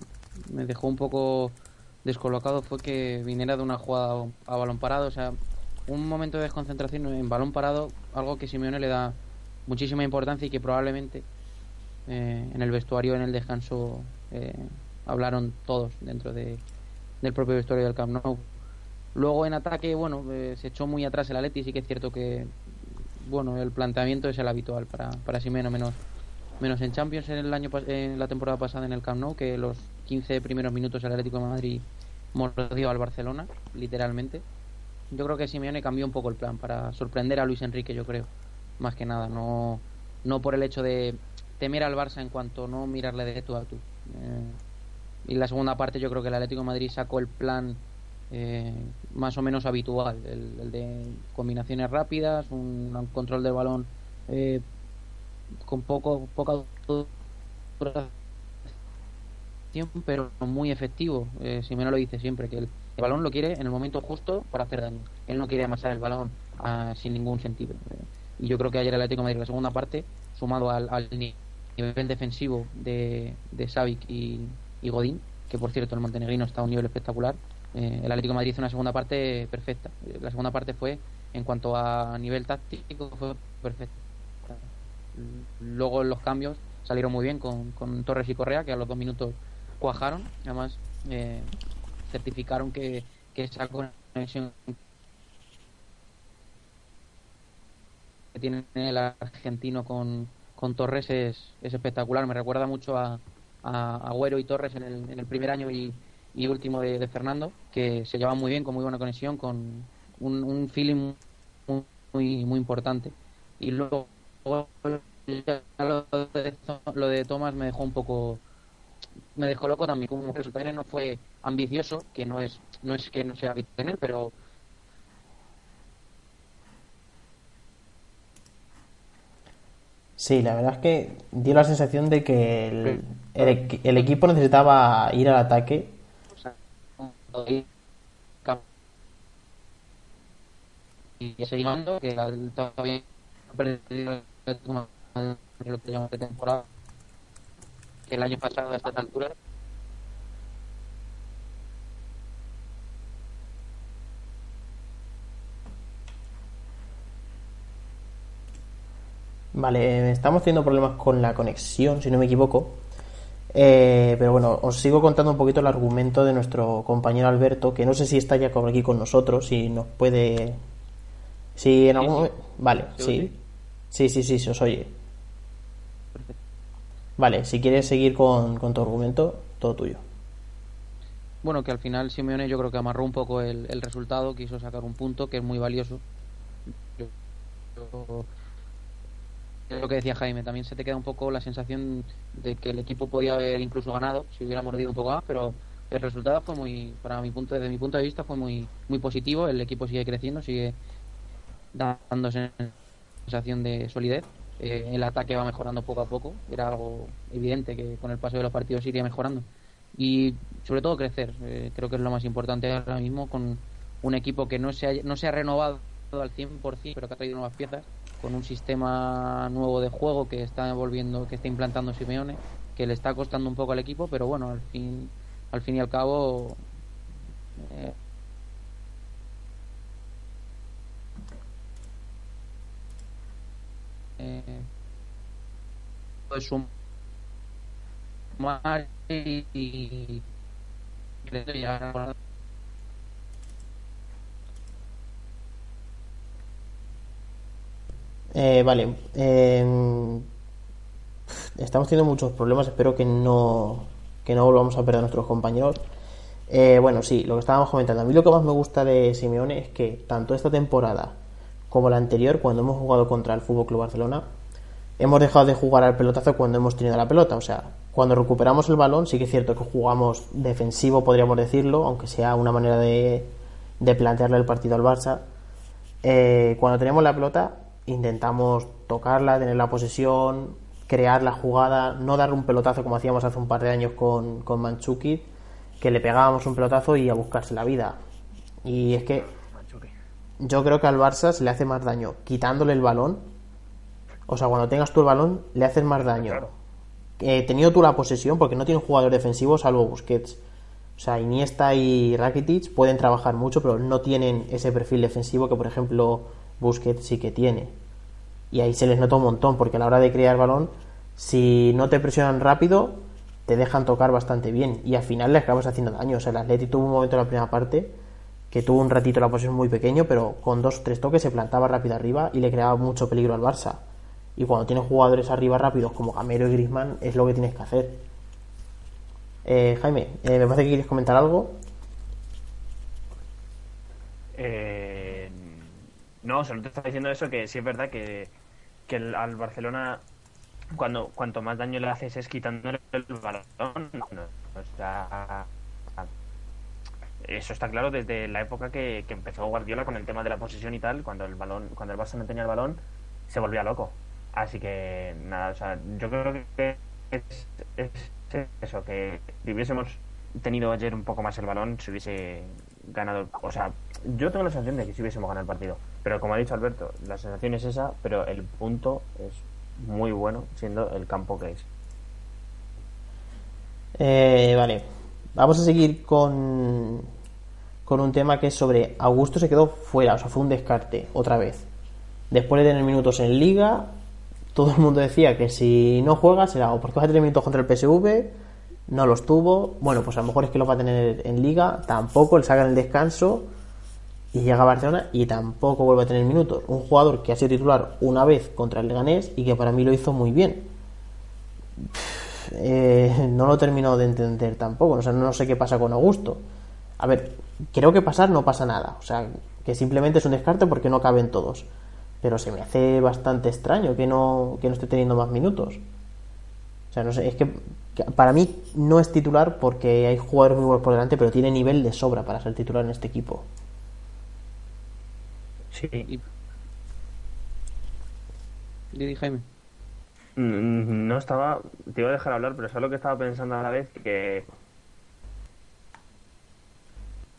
me dejó un poco descolocado fue que viniera de una jugada a balón parado, o sea, un momento de desconcentración en balón parado, algo que Simeone le da muchísima importancia y que probablemente eh, en el vestuario, en el descanso, eh, hablaron todos dentro de, del propio vestuario del Camp Nou. Luego en ataque, bueno, eh, se echó muy atrás el Atleti, sí que es cierto que bueno, el planteamiento es el habitual para, para Simeone, menos, menos en Champions en el año en la temporada pasada en el Camp Nou, que los 15 primeros minutos el Atlético de Madrid mordió al Barcelona, literalmente. Yo creo que Simeone cambió un poco el plan para sorprender a Luis Enrique, yo creo, más que nada, no, no por el hecho de temer al Barça en cuanto no mirarle de tú a tú. Eh, y la segunda parte yo creo que el Atlético Madrid sacó el plan eh, más o menos habitual, el, de combinaciones rápidas, un, control del balón eh, con poco poca duración, pero muy efectivo. Eh, Simeone lo dice siempre, que el, balón lo quiere en el momento justo para hacer daño. Él no quiere amasar el balón ah, sin ningún sentido. Eh, y yo creo que ayer el Atlético Madrid, la segunda parte, sumado al, al ni- nivel defensivo de, de Savic y, y Godín, que por cierto el montenegrino está a un nivel espectacular, eh, el Atlético Madrid hizo una segunda parte perfecta. Eh, La segunda parte fue, en cuanto a nivel táctico, fue perfecta. Luego los cambios salieron muy bien con, con Torres y Correa, que a los dos minutos cuajaron. Además, eh, certificaron que, que esa conexión que tiene el argentino con, con Torres es, es espectacular. Me recuerda mucho a, a Agüero y Torres en el, en el primer año y, y último de, Fernando, que se llevan muy bien, con muy buena conexión, con un, feeling muy, muy, importante. Y luego lo de, lo de me dejó un poco me dejó loco también como resultado no fue ambicioso que no es no es que no sea él pero Sí, la verdad es que dio la sensación de que el, el equi- el equipo necesitaba ir al ataque. o sea, y seguimos que el- todavía ha perdido lo que llamamos de temporada que el año pasado a estas alturas Vale, eh, estamos teniendo problemas con la conexión, si no me equivoco. Eh, pero bueno, os sigo contando un poquito el argumento de nuestro compañero Alberto, que no sé si está ya por aquí con nosotros, si nos puede... Si en algún momento... Vale, ¿Se sí. Sí, sí, sí, se os oye. Vale, si quieres seguir con, con tu argumento, todo tuyo. Bueno, que al final Simeone yo creo que amarró un poco el, el resultado, quiso sacar un punto que es muy valioso. Yo- yo- es lo que decía Jaime, también se te queda un poco la sensación de que el equipo podía haber incluso ganado si hubiera mordido un poco más, pero el resultado fue muy, para mi punto, desde mi punto de vista fue muy, muy positivo. El equipo sigue creciendo, sigue dándose sensación de solidez. Eh, el ataque va mejorando poco a poco. Era algo evidente que con el paso de los partidos iría mejorando. Y sobre todo crecer. Eh, creo que es lo más importante ahora mismo con un equipo que no se ha, no se ha renovado al 100%, pero que ha traído nuevas piezas, con un sistema nuevo de juego que está volviendo, que está implantando Simeone, que le está costando un poco al equipo, pero bueno, al fin, al fin y al cabo eh, eh, pues sumar y, y creo que ya Eh, vale. eh, estamos teniendo muchos problemas. Espero que no, que no volvamos a perder a nuestros compañeros. Eh, bueno, sí, lo que estábamos comentando. A mí lo que más me gusta de Simeone es que tanto esta temporada como la anterior, cuando hemos jugado contra el Fútbol Club Barcelona, hemos dejado de jugar al pelotazo cuando hemos tenido la pelota. O sea, cuando recuperamos el balón, sí que es cierto que jugamos defensivo, podríamos decirlo, aunque sea una manera de, de plantearle el partido al Barça. Eh, cuando tenemos la pelota, intentamos tocarla, tener la posesión, crear la jugada, no dar un pelotazo como hacíamos hace un par de años con, con Manchuki, que le pegábamos un pelotazo y a buscarse la vida. Y es que yo creo que al Barça se le hace más daño quitándole el balón. O sea, cuando tengas tú el balón, le haces más daño. Eh, teniendo tú la posesión, porque no tiene un jugador defensivo salvo Busquets. O sea, Iniesta y Rakitic pueden trabajar mucho, pero no tienen ese perfil defensivo que, por ejemplo, Busquets sí que tiene. Y ahí se les nota un montón, porque a la hora de crear balón, si no te presionan rápido, te dejan tocar bastante bien. Y al final les acabas haciendo daño. O sea, el Atleti tuvo un momento en la primera parte que tuvo un ratito la posesión muy pequeño, pero con dos o tres toques se plantaba rápido arriba y le creaba mucho peligro al Barça. Y cuando tienes jugadores arriba rápidos como Gamero y Griezmann, es lo que tienes que hacer. Eh, Jaime, eh, me parece que quieres comentar algo. Eh, no, solo te estaba diciendo eso, que sí es verdad que, que al Barcelona, cuando cuanto más daño le haces es quitándole el balón. No, o sea, eso está claro desde la época que, que empezó Guardiola con el tema de la posesión y tal, cuando el balón, cuando el Barça no tenía el balón, se volvía loco. Así que nada, o sea, yo creo que es, es eso, que si hubiésemos tenido ayer un poco más el balón, se hubiese ganado. O sea, yo tengo la sensación de que si hubiésemos ganado el partido. Pero como ha dicho Alberto, la sensación es esa, pero el punto es muy bueno, siendo el campo que es. Eh, vale, vamos a seguir con, con un tema que es sobre Augusto se quedó fuera, o sea, fue un descarte otra vez. Después de tener minutos en liga, todo el mundo decía que si no juega será o porque vas a tener minutos contra el PSV, no los tuvo. Bueno, pues a lo mejor es que los va a tener en liga, tampoco, le sacan el descanso y llega a Barcelona y tampoco vuelve a tener minutos. Un jugador que ha sido titular una vez contra el Leganés y que para mí lo hizo muy bien. Eh, no lo termino de entender tampoco. O sea, no sé qué pasa con Augusto. A ver, creo que pasar no pasa nada. O sea, que simplemente es un descarte porque no caben todos. Pero se me hace bastante extraño que no, que no esté teniendo más minutos. O sea, no sé, es que, para mí no es titular porque hay jugadores muy buenos por delante, pero tiene nivel de sobra para ser titular en este equipo. Sí. Didi Jaime. Mm, No estaba, te iba a dejar hablar, pero solo que estaba pensando a la vez que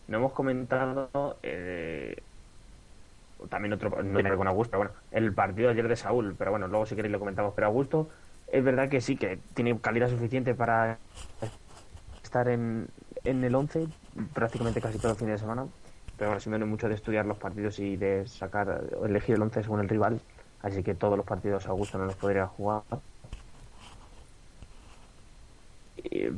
no hemos comentado eh, también otro, no tiene con Augusto, pero bueno, el partido de ayer de Saúl, pero bueno, luego si queréis lo comentamos, pero Augusto es verdad que sí, que tiene calidad suficiente para estar en, en el 11 prácticamente casi todo el fin de semana, pero ahora sí me mucho de estudiar los partidos y de sacar, elegir el 11 según el rival, así que todos los partidos Augusto no los podría jugar.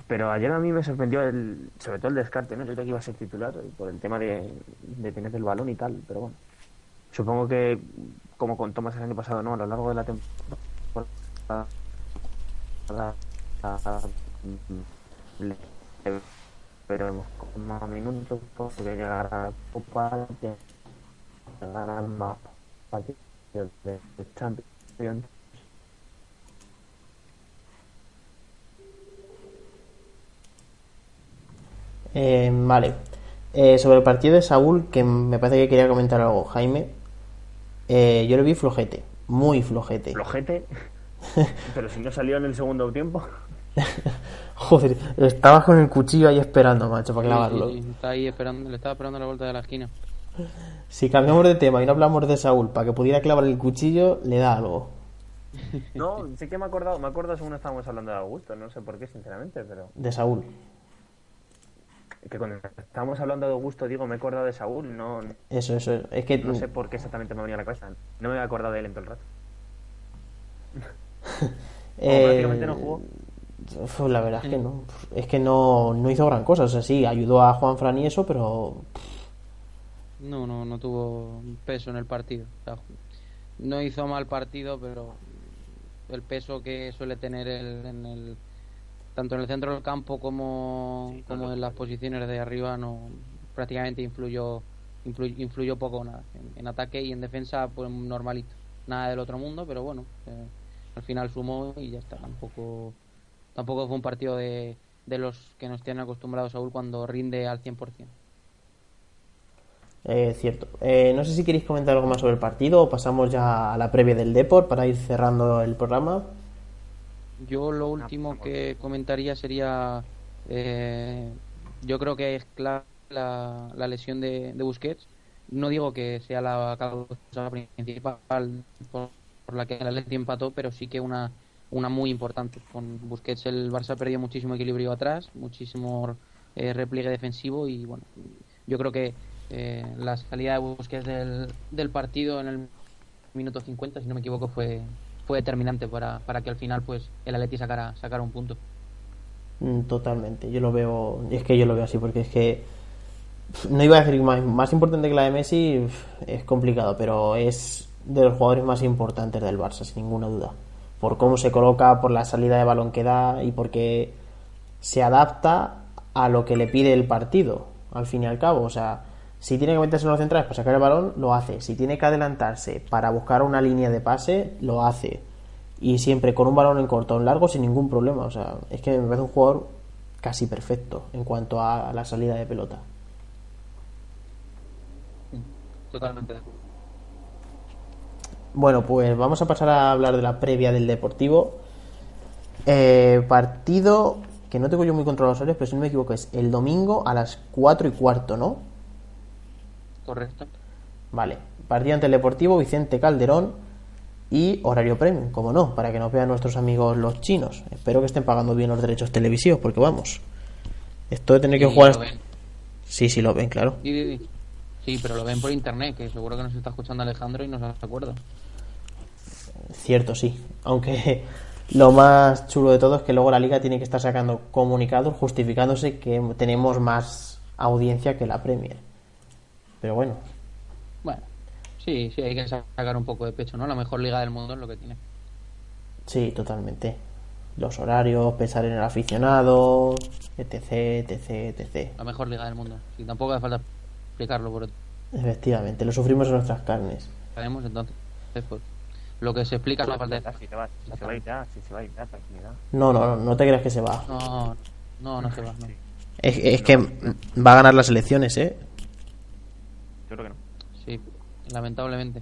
Pero ayer a mí me sorprendió el, sobre todo el descarte, ¿no? Yo creo que iba a ser titular por el tema de, de tener el balón y tal, pero bueno. Supongo que, como con Thomas el año pasado, ¿no? A lo largo de la temporada. Veremos con más minutos porque llegar a llegar a más partidos de Champions. Eh, vale. Eh, sobre el partido de Saúl, que me parece que quería comentar algo, Jaime. Eh, yo lo vi flojete, muy flojete. Flojete, <laughs> pero si no salió en el segundo tiempo. <laughs> Joder, estaba con el cuchillo ahí esperando, macho, para clavarlo. sí, sí, Está ahí esperando, le estaba esperando a la vuelta de la esquina. Si cambiamos de tema y no hablamos de Saúl para que pudiera clavar el cuchillo, le da algo. No, sí que me he acordado, me acuerdo según estábamos hablando de Augusto, no sé por qué, sinceramente, pero De Saúl. que cuando estábamos hablando de Augusto, digo, me he acordado de Saúl, no, Eso, eso. Es que no sé por qué exactamente me venía a la cabeza. No me había acordado de él en todo el rato. <laughs> eh, prácticamente no jugó. Uf, La verdad es que no. Es que no, no hizo gran cosa. O sea, sí, ayudó a Juan Fran y eso, pero No, no, no tuvo peso en el partido. O sea, no hizo mal partido, pero el peso que suele tener el, en el tanto en el centro del campo como, como en las posiciones de arriba no prácticamente influyó influ- influyó, poco o nada en, en ataque y en defensa pues normalito nada del otro mundo pero bueno eh, al final sumó y ya está tampoco tampoco fue un partido de, de los que nos tienen acostumbrados Saúl cuando rinde al 100% Eh, cierto. Eh, no sé si queréis comentar algo más sobre el partido o pasamos ya a la previa del Deport para ir cerrando el programa. Yo lo último que comentaría sería, eh, yo creo que es clave la, la lesión de, de Busquets. No digo que sea la causa principal por, por la que el Atleti empató, pero sí que una, una muy importante. Con Busquets el Barça perdió muchísimo equilibrio atrás, muchísimo eh, repliegue defensivo y bueno, yo creo que eh, la salida de Busquets del, partido en el minuto 50, si no me equivoco, fue fue determinante para, para que al final pues el Atleti sacara, sacara un punto. Mm, Totalmente, yo lo veo, es que yo lo veo así, porque es que no iba a decir más, más importante que la de Messi, es complicado, pero es de los jugadores más importantes del Barça, sin ninguna duda. Por cómo se coloca, por la salida de balón que da y porque se adapta a lo que le pide el partido, al fin y al cabo. O sea, si tiene que meterse en los centrales para sacar el balón, lo hace. Si tiene que adelantarse para buscar una línea de pase, lo hace. Y siempre con un balón en corto o en largo sin ningún problema. O sea, es que me parece un jugador casi perfecto en cuanto a la salida de pelota. Totalmente de acuerdo. Bueno, pues vamos a pasar a hablar de la previa del Deportivo. Eh, partido que no tengo yo muy controlado los horarios, pero si no me equivoco es el domingo a las 4 y cuarto, ¿no? Correcto. Vale. Partido ante el Deportivo Vicente Calderón y horario premium, como no, para que nos vean nuestros amigos los chinos. Espero que estén pagando bien los derechos televisivos, porque vamos. Esto de tener que jugar. lo ven. Sí, sí, lo ven, claro. Sí, sí, sí. Pero lo ven por internet, que seguro que nos está escuchando Alejandro y nos acuerda. Cierto, sí. Aunque <laughs> lo más chulo de todo es que luego la liga tiene que estar sacando comunicados justificándose que tenemos más audiencia que la Premier. Pero bueno, Bueno, sí, sí, hay que sacar un poco de pecho, ¿no? La mejor liga del mundo es lo que tiene. sí, totalmente. Los horarios, pensar en el aficionado, etc, etc, etc. La mejor liga del mundo. Sí, tampoco hace falta explicarlo, porque Efectivamente, lo sufrimos en nuestras carnes. sabemos entonces. Pues, lo que se explica es la parte de... Si se va, si se va a ir ya, si se va a ir ya, tranquilidad. No, no, no, no te creas que se va. No, no, no se va. No. Es, es que va a ganar las elecciones, ¿eh? Yo creo que no. Sí, lamentablemente.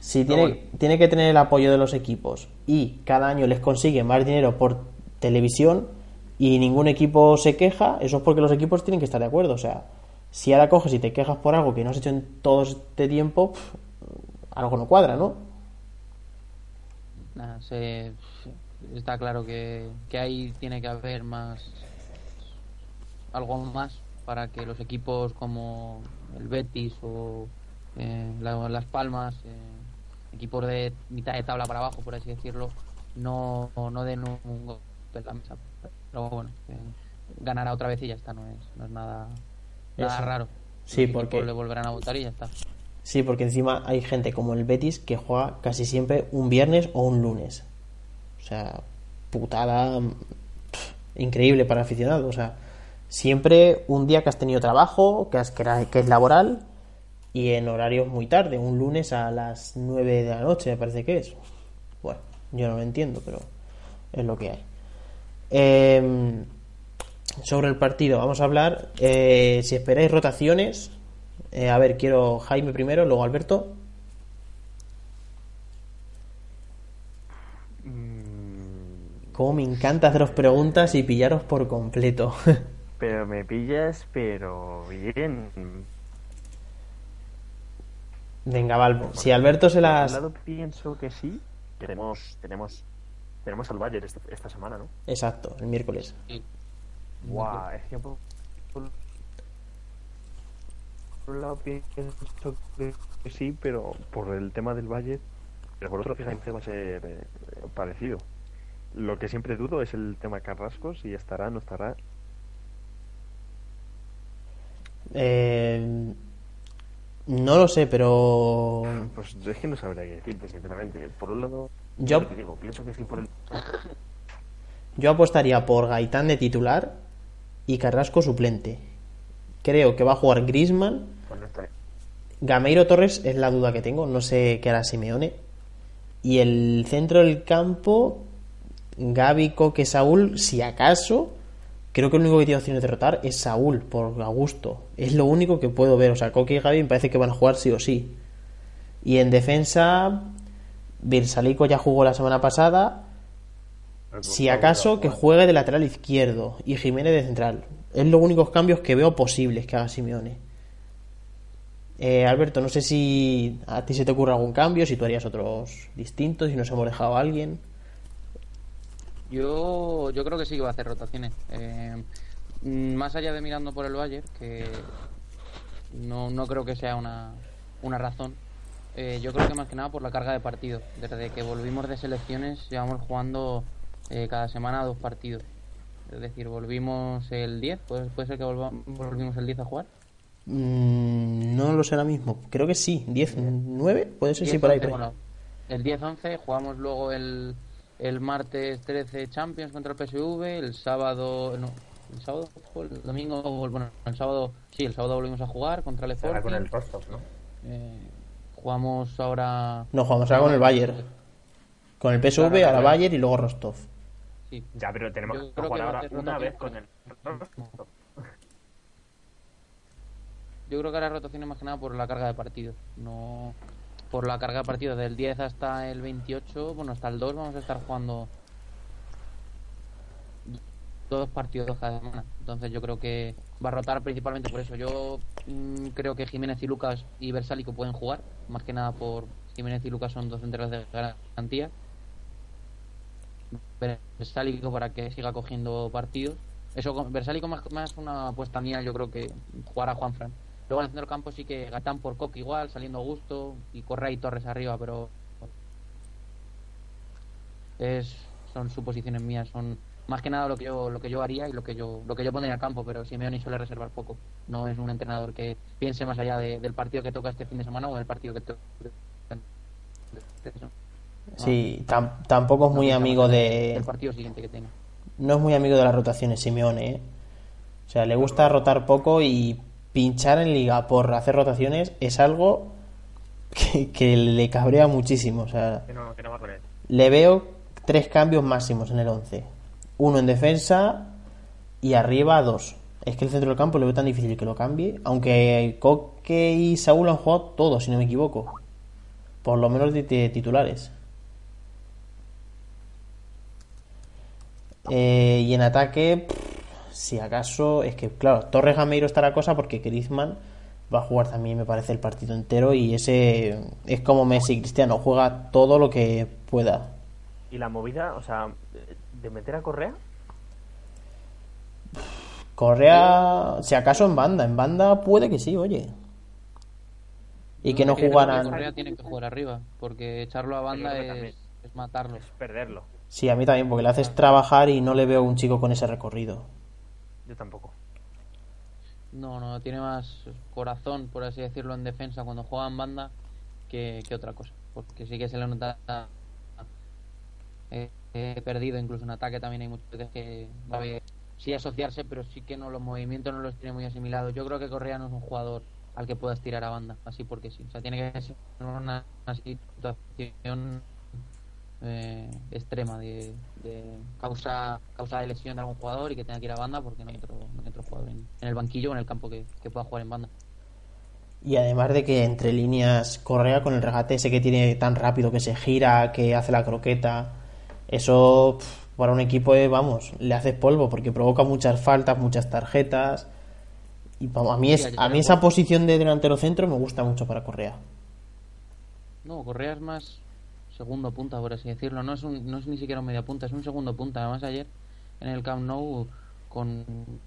Si Pero tiene, bueno. tiene que tener el apoyo de los equipos y cada año les consigue más dinero por televisión y ningún equipo se queja, eso es porque los equipos tienen que estar de acuerdo. O sea, si ahora coges y te quejas por algo que no has hecho en todo este tiempo, algo no cuadra, ¿no? Se, está claro que, que ahí tiene que haber más algo más para que los equipos como el Betis o eh, la- Las Palmas, eh, equipos de mitad de tabla para abajo, por así decirlo, no, no den un, un golpe en la mesa. Pero bueno, eh, ganará otra vez y ya está, no es, no es nada, nada Eso. raro. Sí, porque- le volverán a votar y ya está. Sí, porque encima hay gente como el Betis que juega casi siempre un viernes o un lunes. O sea, putada increíble para aficionados. O sea, siempre un día que has tenido trabajo, que, has, que, era- que es laboral, y en horarios muy tarde, un lunes a las 9 de la noche, me parece que es. Bueno, yo no lo entiendo, pero es lo que hay. Em, sobre el partido, vamos a hablar. eh, si esperáis rotaciones, eh, a ver, quiero Jaime primero, luego Alberto. Cómo me encanta haceros preguntas y pillaros por completo. <laughs> Pero me pillas, pero bien. Venga, Valvo. Si Alberto se Por un las. lado pienso que sí. Tenemos, tenemos, tenemos al Bayern esta, esta semana, ¿no? Exacto, el miércoles. Guau, es que por, un lado pienso que sí, pero por el tema del Valle, pero por otro fíjate va a ser eh, parecido. Lo que siempre dudo es el tema Carrasco, si estará, no estará. Eh, No lo sé, pero Pues es que no sabría qué decirte, sinceramente. Por un lado, Yo- digo, pienso que sí por el. yo apostaría por Gaitán de titular y Carrasco suplente. Creo que va a jugar Grisman. Pues Gameiro Torres es la duda que tengo, no sé qué hará Simeone. Y el centro del campo, Gaby, Coque, Saúl, si acaso, creo que el único que tiene opciones de rotar es Saúl, por Augusto. Es lo único que puedo ver. O sea, Coque y Gaby me parece que van a jugar sí o sí. Y en defensa, Birsalico ya jugó la semana pasada. Si acaso, que juegue de lateral izquierdo y Jiménez de central. Es los únicos cambios que veo posibles que haga Simeone. Eh, Alberto, no sé si a ti se te ocurre algún cambio, si tú harías otros distintos, si nos hemos dejado a alguien. Yo, yo creo que sí que va a hacer rotaciones. Eh, mm, más allá de mirando por el Bayern, que no, no creo que sea una, una razón, eh, yo creo que más que nada por la carga de partidos. Desde que volvimos de selecciones, llevamos jugando eh, cada semana dos partidos. Es decir, volvimos el 10, ¿puede, puede ser que volva- volvimos el 10 a jugar? Mm, no lo sé ahora mismo. Creo que sí. ¿10, 9? Puede ser, sí, por ahí. 10-11, por ahí. bueno, el 10-11 jugamos luego el, el martes 13 Champions contra el PSV, el sábado no, el sábado el domingo, bueno, el sábado sí, el sábado volvimos a jugar contra el Ahora Sporting. con el Rostov, ¿no? Eh, jugamos ahora No, jugamos ahora con el Bayern. Con el PSV, ahora. Bayern y luego Rostov. Sí. Ya, pero tenemos Yo que jugar ahora una vez con el. Yo creo que la rotación es más que nada por la carga de partidos, no por la carga de partidos del 10 hasta el 28, bueno, hasta el 2 vamos a estar jugando dos partidos cada semana. Entonces yo creo que va a rotar principalmente por eso. Yo mm, creo que Jiménez y Lucas y Versálico pueden jugar, más que nada por Jiménez y Lucas son dos centrales de garantía. Versálico para que siga cogiendo partidos. Eso Versálico más, más una apuesta mía, yo creo que jugar a Juanfran. Luego en el centro campo sí que Gatán por Coque igual, saliendo a gusto, y Correa y Torres arriba, pero es son suposiciones mías, son más que nada lo que yo lo que yo haría y lo que yo lo que yo pondría al campo, pero Simeone suele reservar poco. No es un entrenador que piense más allá de- del partido que toca este fin de semana o del partido que toca. Sí, tam- tampoco es muy amigo de. el partido siguiente que tenga. No es muy amigo de las rotaciones, Simeone. ¿eh? O sea, le gusta rotar poco y pinchar en liga por hacer rotaciones es algo que, que le cabrea muchísimo. O sea, Que no, que no va con él. le veo tres cambios máximos en el 11. Uno en defensa y arriba dos. Es que el centro del campo le veo tan difícil que lo cambie. Aunque Coque y Saúl han jugado todos, si no me equivoco. Por lo menos de titulares. Eh, y en ataque, pff, si acaso, es que claro, Torres Gameiro está la cosa porque Griezmann va a jugar también, me parece, el partido entero. Y ese es como Messi y Cristiano, juega todo lo que pueda. Y la movida, o sea, de meter a Correa, Correa, si acaso en banda, en banda puede que sí, oye. Y que no jugaran. Correa tiene que jugar arriba, porque echarlo a banda es, es matarlo. es perderlo. Sí, a mí también, porque le haces trabajar y no le veo a un chico con ese recorrido. Yo tampoco. No, no, tiene más corazón, por así decirlo, en defensa cuando juega en banda que, que otra cosa. Porque sí que se le nota eh, eh, perdido, incluso en ataque también hay muchas veces que va a ver, sí asociarse, pero sí que no los movimientos no los tiene muy asimilados. Yo creo que Correa no es un jugador al que puedas tirar a banda, así porque sí. O sea, tiene que ser una, una situación eh, extrema de, de causa causa de lesión de algún jugador y que tenga que ir a banda porque no hay otro, no hay otro jugador en, en el banquillo o en el campo que, que pueda jugar en banda. Y además de que entre líneas Correa con el regate ese que tiene tan rápido, que se gira, que hace la croqueta, eso para un equipo, eh, vamos, le haces polvo porque provoca muchas faltas, muchas tarjetas. Y vamos, a mí, es, a mí esa posición de delantero centro me gusta mucho para Correa. No, Correa es más segundo punta, por así decirlo. No es, un, no es ni siquiera un media punta, es un segundo punta. Además, ayer en el Camp Nou, con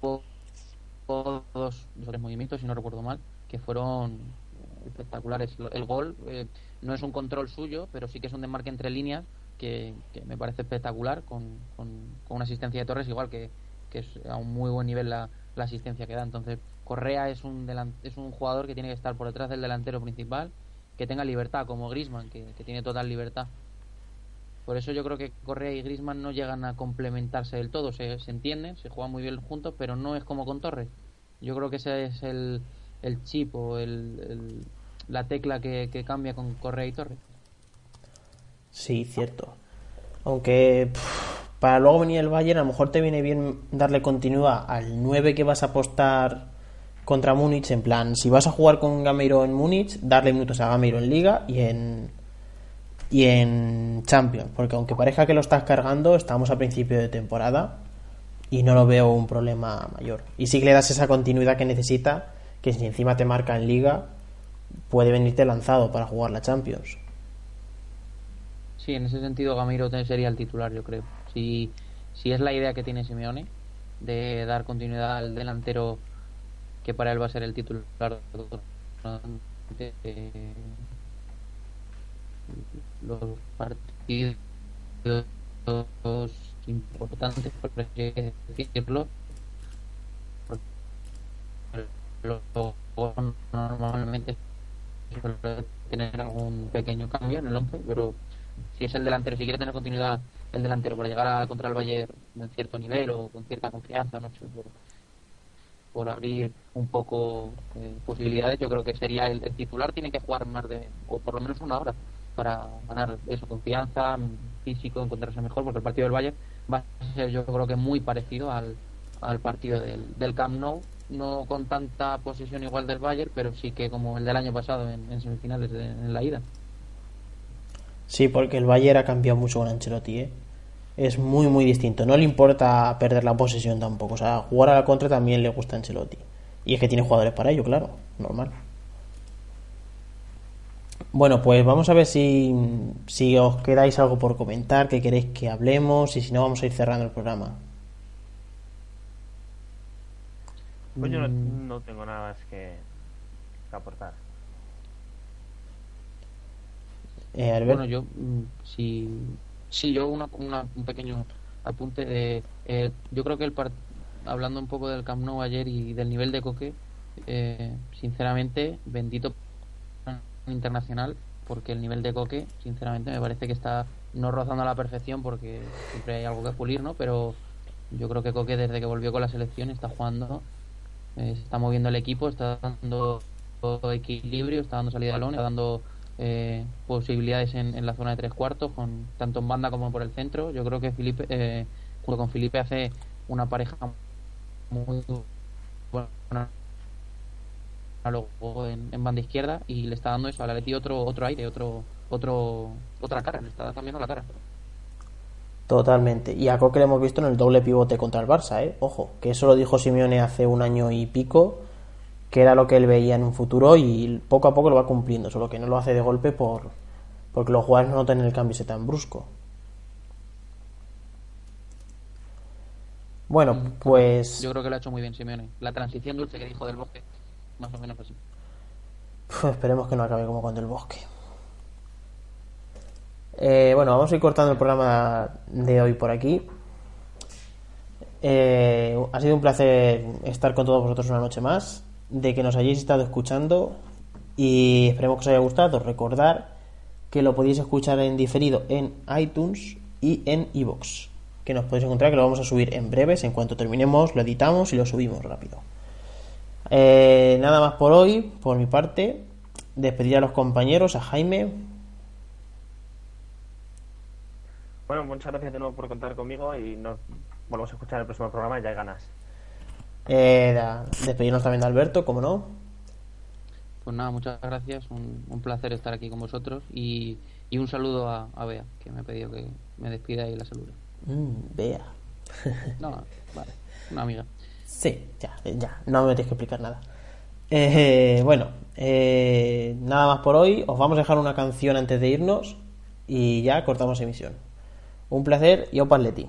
dos, tres movimientos, si no recuerdo mal, que fueron espectaculares. El gol eh, no es un control suyo, pero sí que es un desmarque entre líneas que, que me parece espectacular, con, con, con una asistencia de Torres, igual que, que es a un muy buen nivel la, la asistencia que da. Entonces, Correa es un, delan- es un jugador que tiene que estar por detrás del delantero principal, que tenga libertad, como Grisman, que, tiene total libertad. Por eso yo creo que Correa y Grisman no llegan a complementarse del todo, se, se entienden, se juegan muy bien juntos, pero no es como con Torres. Yo creo que ese es el, el chip o el, el- la tecla que, cambia con Correa y Torres. Sí, cierto. Aunque para luego venir el Bayern, a lo mejor te viene bien darle continuidad al 9 que vas a apostar contra Múnich. En plan, si vas a jugar con Gameiro en Múnich, darle minutos a Gameiro en Liga y en, y en Champions. Porque aunque parezca que lo estás cargando, estamos a principio de temporada y no lo veo un problema mayor. Y que le das esa continuidad que necesita, que si encima te marca en Liga, puede venirte lanzado para jugar la Champions. Sí, en ese sentido Gameiro sería el titular, yo creo. Si, si es la idea que tiene Simeone de dar continuidad al delantero que para él va a ser el titular durante los partidos importantes, por decirlo. Normalmente suele tener algún pequeño cambio en el 11, pero si es el delantero, si quiere tener continuidad el delantero para llegar a contra el Bayern en cierto nivel o con cierta confianza, no sé, por, por abrir un poco eh, posibilidades, yo creo que sería el, titular tiene que jugar más de, o por lo menos una hora para ganar eso, confianza, físico, encontrarse mejor, porque el partido del Bayern va a ser yo creo que muy parecido al, al partido del, del Camp Nou, no con tanta posesión igual del Bayern, pero sí que como el del año pasado en, en semifinales de, en la ida. Sí, porque el Bayern ha cambiado mucho con Ancelotti, ¿eh? Es muy, muy distinto. No le importa perder la posesión tampoco. O sea, jugar a la contra también le gusta a Ancelotti. Y es que tiene jugadores para ello, claro. Normal. Bueno, pues vamos a ver si, si os quedáis algo por comentar, que queréis que hablemos, y si no, vamos a ir cerrando el programa. Pues yo no, Mm. no tengo nada más que, que aportar. Eh, Albert, Bueno, yo, mm, si, sí, yo una, una- un pequeño apunte de, eh, yo creo que el part- hablando un poco del Camp Nou ayer y del nivel de Coque, eh, sinceramente, bendito internacional, porque el nivel de Coque, sinceramente, me parece que está no rozando a la perfección, porque siempre hay algo que pulir, ¿no? Pero yo creo que Coque desde que volvió con la selección está jugando, eh, está moviendo el equipo, está dando equilibrio, está dando salida de balón, está dando eh, posibilidades en, en la zona de tres cuartos, con tanto en banda como por el centro. Yo creo que Felipe, eh, junto con Felipe, hace una pareja muy buena luego en, banda izquierda y le está dando eso al Atleti otro otro aire, otro otro otra cara, le está cambiando la cara. Totalmente. Y a Coque lo hemos visto en el doble pivote contra el Barça, ¿eh? Ojo, que eso lo dijo Simeone hace un año y pico, que era lo que él veía en un futuro y poco a poco lo va cumpliendo, solo que no lo hace de golpe por porque los jugadores no notan el cambio ese tan brusco. Bueno, pues Yo creo que lo ha hecho muy bien Simeone. La transición dulce que dijo del bosque, más o menos así. Puf, esperemos que no acabe como con el bosque. Eh, bueno, vamos a ir cortando el programa de hoy por aquí. Eh, ha sido un placer estar con todos vosotros una noche más, de que nos hayáis estado escuchando y esperemos que os haya gustado. Recordar que lo podéis escuchar en diferido en iTunes y en iVoox, que nos podéis encontrar, que lo vamos a subir en breves, en cuanto terminemos lo editamos y lo subimos rápido. Eh, nada más por hoy, por mi parte. Despedir a los compañeros, a Jaime. Bueno, muchas gracias de nuevo por contar conmigo y nos volvemos a escuchar en el próximo programa. Ya hay ganas. Eh, despedirnos también de Alberto, como no. Pues nada, muchas gracias, un, un placer estar aquí con vosotros y, y un saludo a, a Bea, que me ha pedido que me despida y la salude. Mm, vea. <laughs> No, vale, una amiga. Sí, ya, ya, no me tienes que explicar nada. Eh, bueno, eh, nada más por hoy. Os vamos a dejar una canción antes de irnos y ya cortamos emisión. Un placer y Opa Atleti.